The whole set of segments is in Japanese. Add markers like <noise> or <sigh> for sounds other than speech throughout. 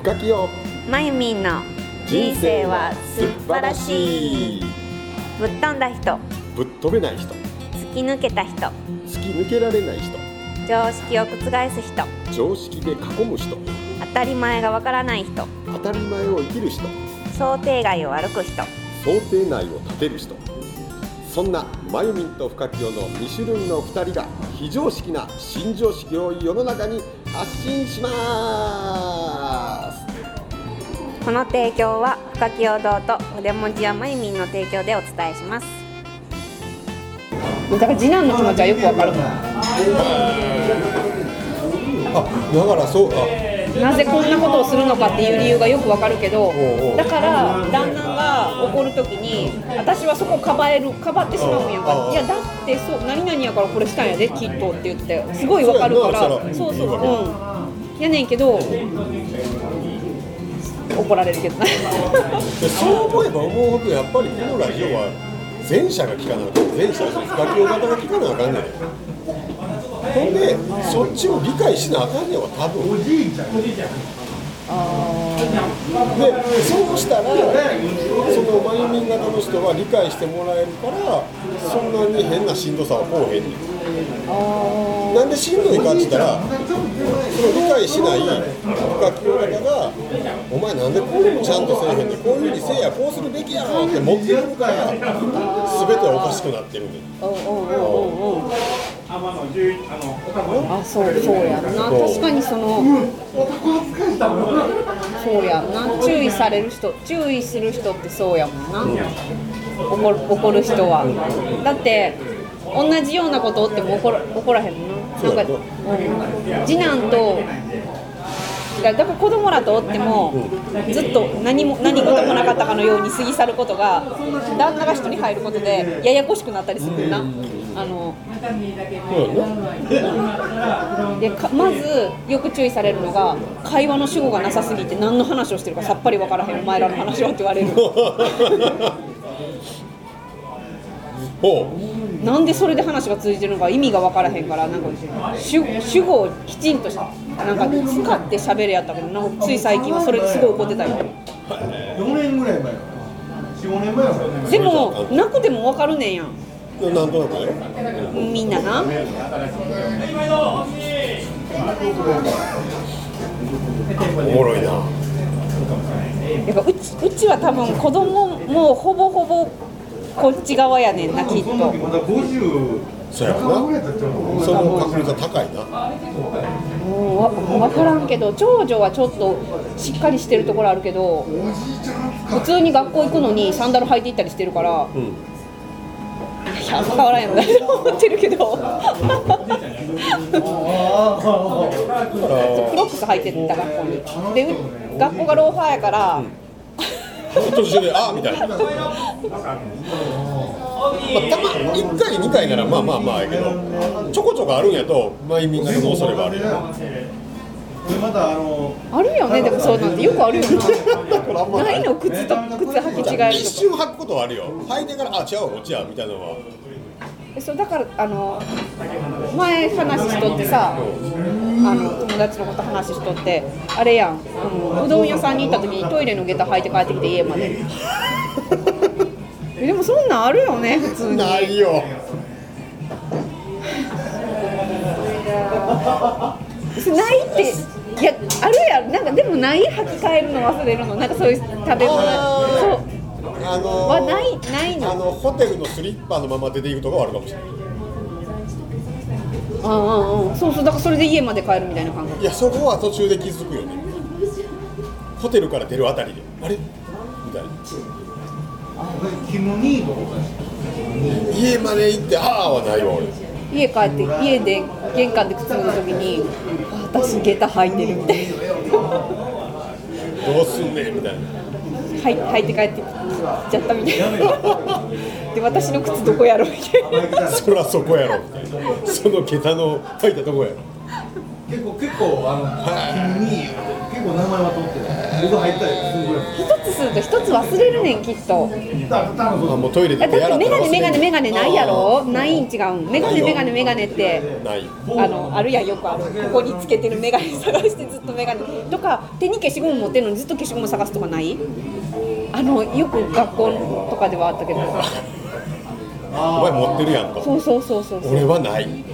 深きよ。まゆみんの人生は素晴らしい。ぶっ飛んだ人。ぶっ飛べない人。突き抜けた人。突き抜けられない人。常識を覆す人。常識で囲む人。当たり前がわからない人。当たり前を生きる人。想定外を歩く人。想定内を立てる人。そんなまゆみんと深清の2種類の2人が非常識な新常識を世の中に発信しますこの提供は深き堂と筆文字やまゆみんの提供でお伝えします。だから次男の気持ちはよくわかるあだからそうあなぜこんなことをするのかっていう理由がよくわかるけどだから旦那が怒るときに私はそこをかばえるかばってしまうんやんか。いやだってそう何々やからこれしたんやできっとって言ってすごいわかるから。そうそうそうそらうん。やねんけど怒られるけどそう思えば思うほどやっぱりこのラジオは前者が聞かなあかん前者深清型が聞かなあかんねん。ほんでそっちを理解しなあかんねんわ多分でそうしたらそのマユミン型の人は理解してもらえるからそんなに変なしんどさはこうへんねん。なんでしんどいかって言ったらその理解しない深清型が「お前なんでこういうのちゃんとせえへんねん。こういうふうにせえやこうするべきやろ」って持ってくるから全てはおかしくなってるねん。あそうそうやんな。確かにそのそうやんな。注意される人注意する人ってそうやもんな、怒る怒る人は。だって同じようなことっても怒ら怒らへんもんな。な。んか、うん、次男とだから子供らとおっても、ずっと何も何事もなかったかのように過ぎ去ることが旦那が人に入ることでややこしくなったりするな、あのでかまずよく注意されるのが会話の主語がなさすぎて何の話をしてるかさっぱり分からへんお前らの話はって言われる。ほう。なんでそれで話が通じてるのか意味が分からへんからなんか主主語をきちんとしたなんか使って喋れやったけどなんかつい最近はそれですごい怒ってたよ。4年ぐらい前45年前はでもなくても分かるねんやんなんとなくね。みんななおもろいな。だからうちうちは多分子供もほぼほぼこっち側やねんなきっと。まだ50そうやな。その確率は高いな。もうわ分からんけど長女はちょっとしっかりしてるところあるけど普通に学校行くのにサンダル履いて行ったりしてるから、んいや変わらんやろなと思ってるけど。クロックス履いてった学校に。でう学校がローファーやから、途中で「あみたいな、まあ、たま1回2回ならまあまあまあやけど。ちょこちょこあるんやとマイミングの恐れはあるよでまたあのあるよねでもそうなんてよくあるよな。<laughs> ないの靴と靴履き違える一瞬履くことはあるよ。履いてから「あ違うわこっちや」みたいなのは。えそうだからあの前話しとってさあの友達のこと話しとってあれやんあのうどん屋さんに行った時にトイレの下駄履いて帰ってきて家まで。<laughs> えでもそんなんあるよね普通に。ないよ <laughs> ないっていやあるやん。なんかでもない履き替えるの忘れるのなんかそういう食べ物。そう。あのーはないないの。あのホテルのスリッパのまま出ていくとかはあるかもしれない。ああああそうそう。だからそれで家まで帰るみたいな感覚。いやそこは途中で気づくよね。ホテルから出るあたりで。あれ？みたいな。家まで行ってああはないわ俺。家帰って家で玄関で靴脱ぐ時にあ私下駄履いてるみたいな。どうすんねんみたいな。はい履いて帰ってきちゃったみたいな。で私の靴どこやろみたいな。そらそこやろ。みたいなその桁の書いたとこやろ。結構結構あのキムニード結構名前は取ってる。僕入ったり。する一つすると一つ忘れるねんきっと。あもうトイレだってで手洗ったらメガネメガネメガネないやろ？ないん違うん。メガネメガネメガネって。ない。あのあるやんよくある。ここにつけてるメガネ探してずっとメガネ。とか手に消しゴム持ってるのにずっと消しゴム探すとかない？あのよく学校とかではあったけど。お前持ってるやんと。そうそうそうそうそう。俺はない。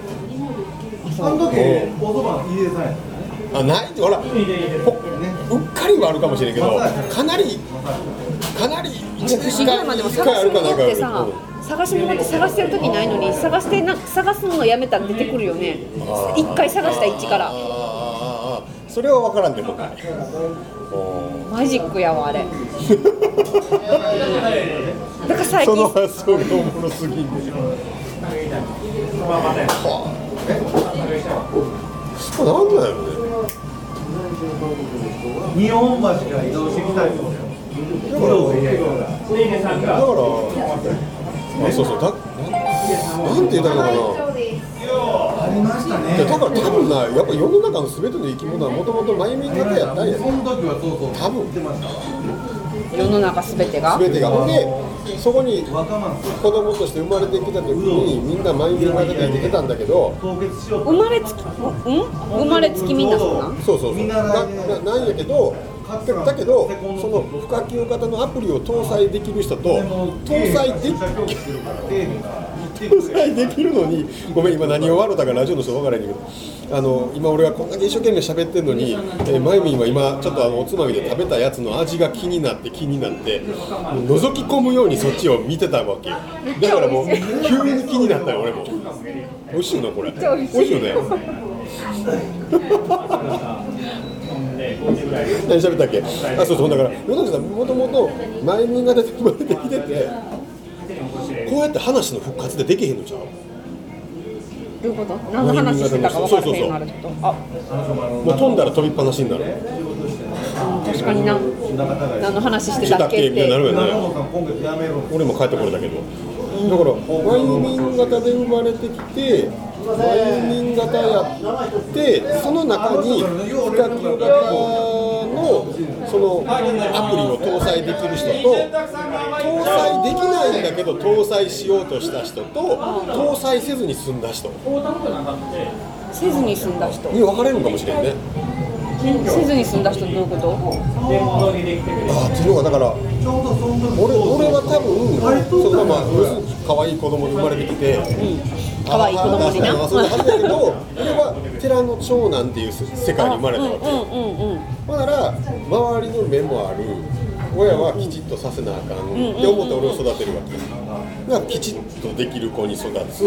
あの時おそば入れさんやあないほらほうっかりはあるかもしれんけどかなりかなり一不思議やなでも探し物ってさ探し物って探してる時ないのに探してな探すのやめたら出てくるよね。一回探した位置から。それは分からんでもない。おマジックやわあれ。<laughs> だから最ーその近発想がおもろすぎんでしょこれなんだよね日本橋から移動してきたりとかだからだからあそうそうだなんて言ったのかなありましたいやだから多分なやっぱ世の中の全ての生き物はもともとマイミン型やったんや。その時はそうそう。多分。言ってました世の中すべてが。全てが。ほんでそこに子供として生まれてきた時にみんなマイミン型で生きてたんだけど生まれつきうん？生まれつきみんなそうな？んそうそうそう。ななんやけどだけどその不可及型のアプリを搭載できる人と搭載でき搭載できるのにごめん今何を笑ったかラジオの人分からへんけどあの今俺がこんだけ一生懸命喋ってんのに、えー、マイミンは今ちょっとあのおつまみで食べたやつの味が気になって気になってもう覗き込むようにそっちを見てたわけよ。だからもう急に気になったよ俺も。美味しいなこれ。美味しいよ。ね何喋ったっけ？あそうそうだから与那さんもともと前民型で生まれてきててこうやって話の復活でできへんのちゃう？どういうこと？何の話してたか分からへんようになるってこと。あもう飛んだら飛びっぱなしになる。確かにな。何の話してたっけっして。なるてよね俺も帰ってこれだけど。だからワイミン型で生まれてきてワイミン型やってその中に不可及型のそのアプリを搭載できる人と搭載できないんだけど搭載しようとした人と搭載せずに済んだ人。せずに済んだ人。に分かれるかもしれんね。せずに済んだ人どういうこと？あっていうのがだから俺俺は多分そのまま可愛い子供で生まれてきて可愛い子供にな。そういうはずやけど俺は寺の長男っていう世界に生まれたわけようんうんうんだから周りの目もある親はきちっとさせなあかんって思って俺を育てるわけだからきちっとできる子に育つ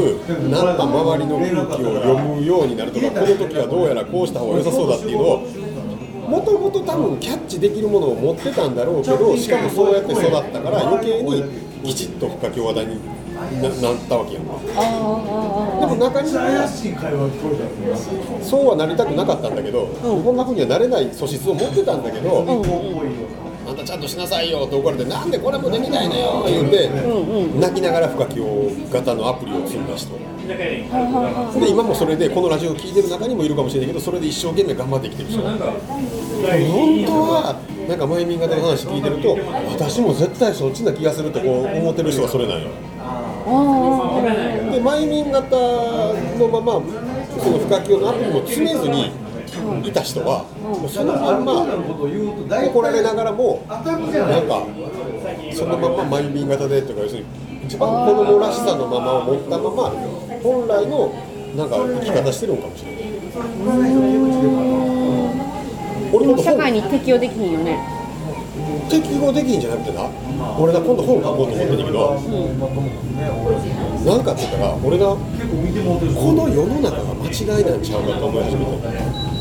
なんか周りの空気を読むようになるとかこの時はどうやらこうした方が良さそうだっていうのをもともと多分キャッチできるものを持ってたんだろうけどしかもそうやって育ったから余計にきちっと不可教型にななったわけやんか。あああでも中には怪しい会話聞こえたんですよそうはなりたくなかったんだけど、こんなふうにはなれない素質を持ってたんだけど、あんたちゃんとしなさいよって怒られて、なんでこれもできないのよ言って、泣きながら不可教型のアプリを積んだ人。で今もそれでこのラジオを聞いてる中にもいるかもしれないけどそれで一生懸命頑張ってきてる人。本当はなんかマイミン型の話聞いてると私も絶対そっちな気がするってこう思ってる人がそれなんよでマイミン型のままその不可教のアプリも詰めずにいた人はそのまんま怒られながらもなんかそのままマイミン型でとか要するに一番子供らしさのままを持ったまま本来のなんか生き方してるのかもしれない。俺も社会に適応できひんよね。適合できんじゃなくてな俺な今度本書こうと思ってんだけど、なんかって言ったら俺な結構見てもらってるこの世の中が間違いなんちゃうかと思い始めた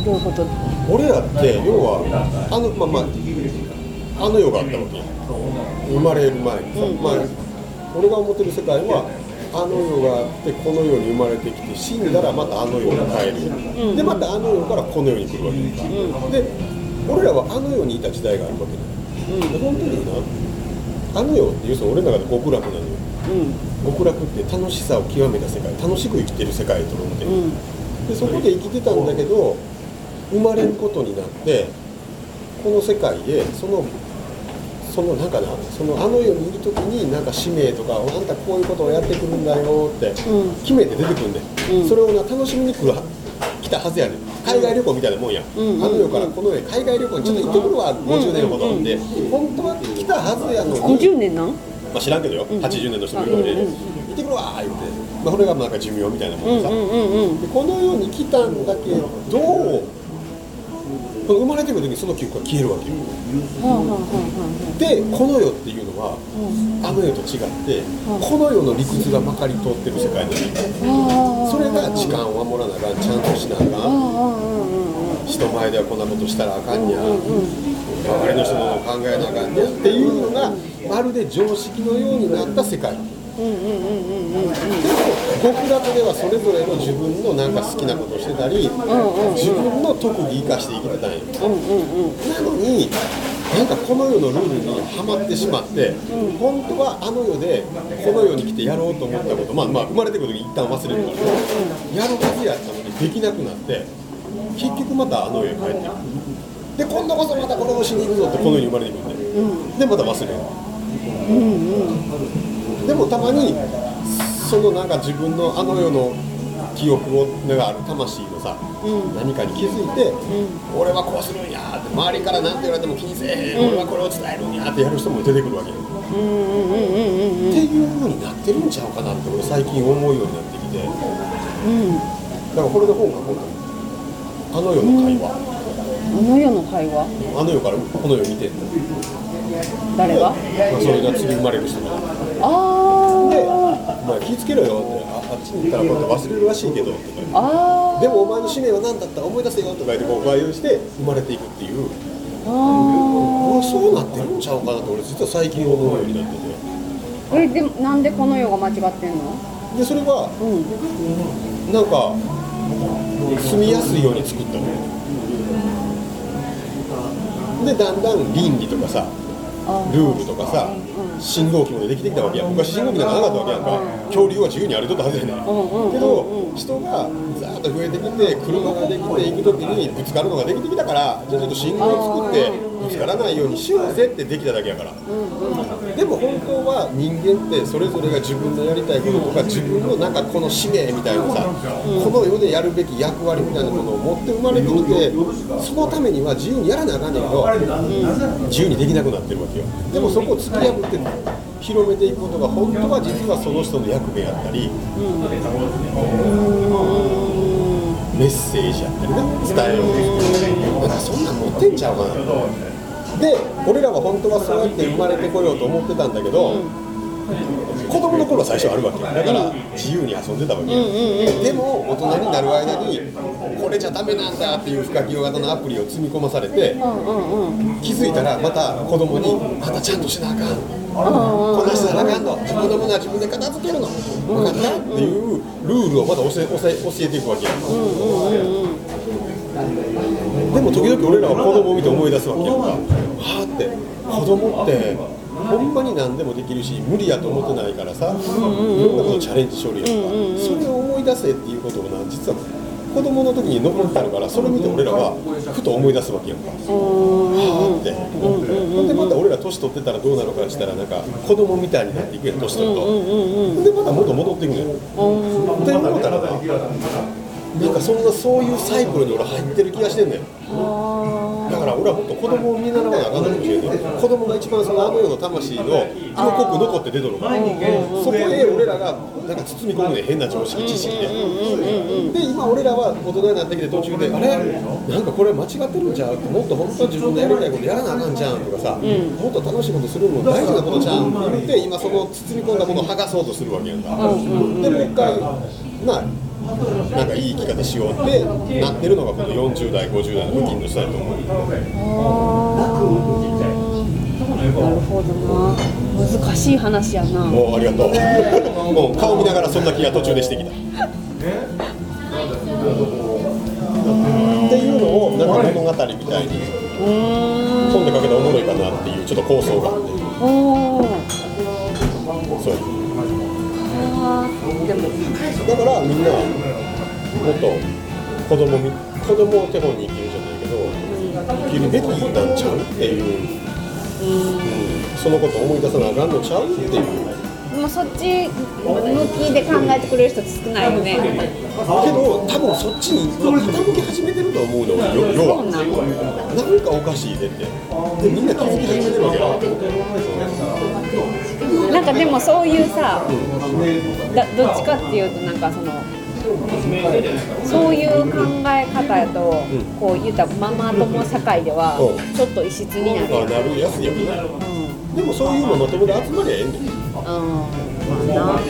どういうこと俺らって要はあのまあまああの世があったわけ生まれる前にさ、まあ俺が思ってる世界はあの世があってこの世に生まれてきて死んだらまたあの世に帰る、でまたあの世からこの世に来るわけ、で俺らはあの世にいた時代があるわけだ、で本当になあの世って要するに俺の中で極楽なのよ。極楽って楽しさを極めた世界楽しく生きてる世界だと思って。る、でそこで生きてたんだけど生まれることになってこの世界へそのそのなんかなそのあの世にいる時になんか使命とかあんたこういうことをやってくるんだよってうん。決めて出てくるんで、うん。それをな楽しみに来るは来たはずやねん海外旅行みたいなもんや、うん。あの世からこの世海外旅行にちょっと行ってくるわ、50年ほど。で本当は来たはずやのに、50年なん？まあ、知らんけどよ、ん。80年の人もいるので、うんうん。行ってくるわー言って、まあ、これがなんか寿命みたいなもんでさ、うんうんうんうん。でこの世に来たんだけど生まれてくる時にその記憶が消えるわけよ。でこの世っていうのはあの世と違ってこの世の理屈がまかり通ってる世界なのあはあそれが時間を守らなあかん。ちゃんとしなあかん。人前ではこんなことしたらあかんにゃ周りの人の考えなあかんにゃっていうのがまるで常識のようになった世界うんうんうんうんうんうん極楽ではそれぞれの自分のなんか好きなことをしてたり自分の特技生かして生きてたんよ。うんうんうん。なのになんかこの世のルールにはまってしまって、本当はあの世でこの世に来てやろうと思ったことまあまあ生まれてくる時に一旦忘れるから、やるはずやったのにできなくなって結局またあの世へ帰ってくる。で今度こそまたこれをしに行くぞってこの世に生まれてくるんで、でまた忘れる、でもたまにそのなんか自分のあの世の記憶をがある魂のさ、何かに気づいて、俺はこうするんやって周りから何て言われても気にせえへん、俺はこれを伝えるんやってやる人も出てくるわけよ、っていう風になってるんちゃうかなって俺最近思うようになってきて、だからこれで本書こうと思ってあの世の会話、あの世の会話？あの世からこの世見てんの、誰が？まあ、それが次生まれる人が。あで、あお前気ぃつけろよって、ああっちに行ったらこうやって忘れるらしいけどとかああでもお前の使命は何だった？思い出せよとか言ってこう外遊して生まれていくっていう、あ俺そうなってるんちゃうかなって俺実は最近思うようになってて。ーえでもなんでこの世が間違ってんの？でそれはうんなんか住みやすいように作ったの。でだんだん倫理とかさあルールとかさ信号機までできてきたわけやん。昔信号機なんかなかったわけやんか。恐竜は自由に歩いとったはずやねけど人がザーッと増えてきて車ができて行く時にぶつかるのができてきたからじゃあちょっと信号を作ってぶつからないようにしようぜってできただけやからでも本当は人間ってそれぞれが自分のやりたいこととか自分のなんかこの使命みたいなさこの世でやるべき役割みたいなものを持って生まれてきてそのためには自由にやらなあかんねんけど自由にできなくなってるわけよでもそこを突き破って広めていくことが本当は実はその人の役目やったりメッセージやったりね伝えようなん。かそんなん持ってんちゃうかな。で俺らは本当はそうやって生まれてこようと思ってたんだけど、子供の頃は最初あるわけだから自由に遊んでたわけよ、でも大人になる間にこれじゃダメなんだっていう深き型のアプリを積み込まされて気づいたらまた子供に「またちゃんとしなあかん」こんなしたらあかんの自分のものは自分で片付けるの分かったっていうルールをまだ教え教えていくわけや。でも時々俺らは子供を見て思い出すわけや。んかはあって子供ってほんまに何でもできるし無理やと思ってないからさいろんなことチャレンジしょるやんか。それを思い出せっていうことをな実は子供の時に残ってたのからそれ見て俺らはふと思い出すわけやんか。はあって。ほんでまた俺ら年取ってたらどうなるかしたらなんか子供みたいになっていくやん年取ると。ほんでまた元戻っていくねんって思ったらななんかそんなそういうサイクルに俺入ってる気がしてんねんだから俺はもっと子供を見習わなあかんのかもしれ子供が一番そのあの世の魂の色濃く残って出とるから。そこへ俺らがなんか包み込むねん変な常識知識でで今俺らは大人になってきて途中であれ？なんかこれ間違ってるんちゃう？もっと本当は自分のやりたいことやらなあかんじゃんとかさ、もっと楽しいことするの大事なことじゃんって言って今その包み込んだものを剥がそうとするわけやんか、でもう一回ななんかいい生き方しようってなってるのがこの40代50代の付近の人だと思う。なるほどな難しい話やなもうありがとう。もう顔見ながらそんな気が途中でしてきた。っていうのをなんか物語みたいに本で書けたらおもろいかなっていうちょっと構想があってでもだからみんなもっと子供み子供を手本に生きるじゃないけど生きるべきなんちゃうっていう、うん。そのこと思い出さなあかんのちゃうっていう。でもそっち向きで考えてくれる人少ないよね。けど多分そっちに傾き始めてると思うのよ。要は。なんかおかしいでって。でみんな気づき始めてるわけよなんかでもそういうさ、だどっちかっていうとなんかそのそういう考え方やと、こう言ったらママ友社会ではうん。ちょっと異質になるやん。あなるやつやけどでもそういうのまとめて集まりゃええんだようん。まあな。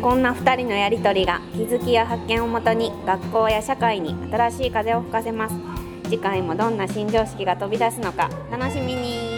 こんな2人のやりとりが気づきや発見をもとに学校や社会に新しい風を吹かせます。次回もどんな新常識が飛び出すのか楽しみに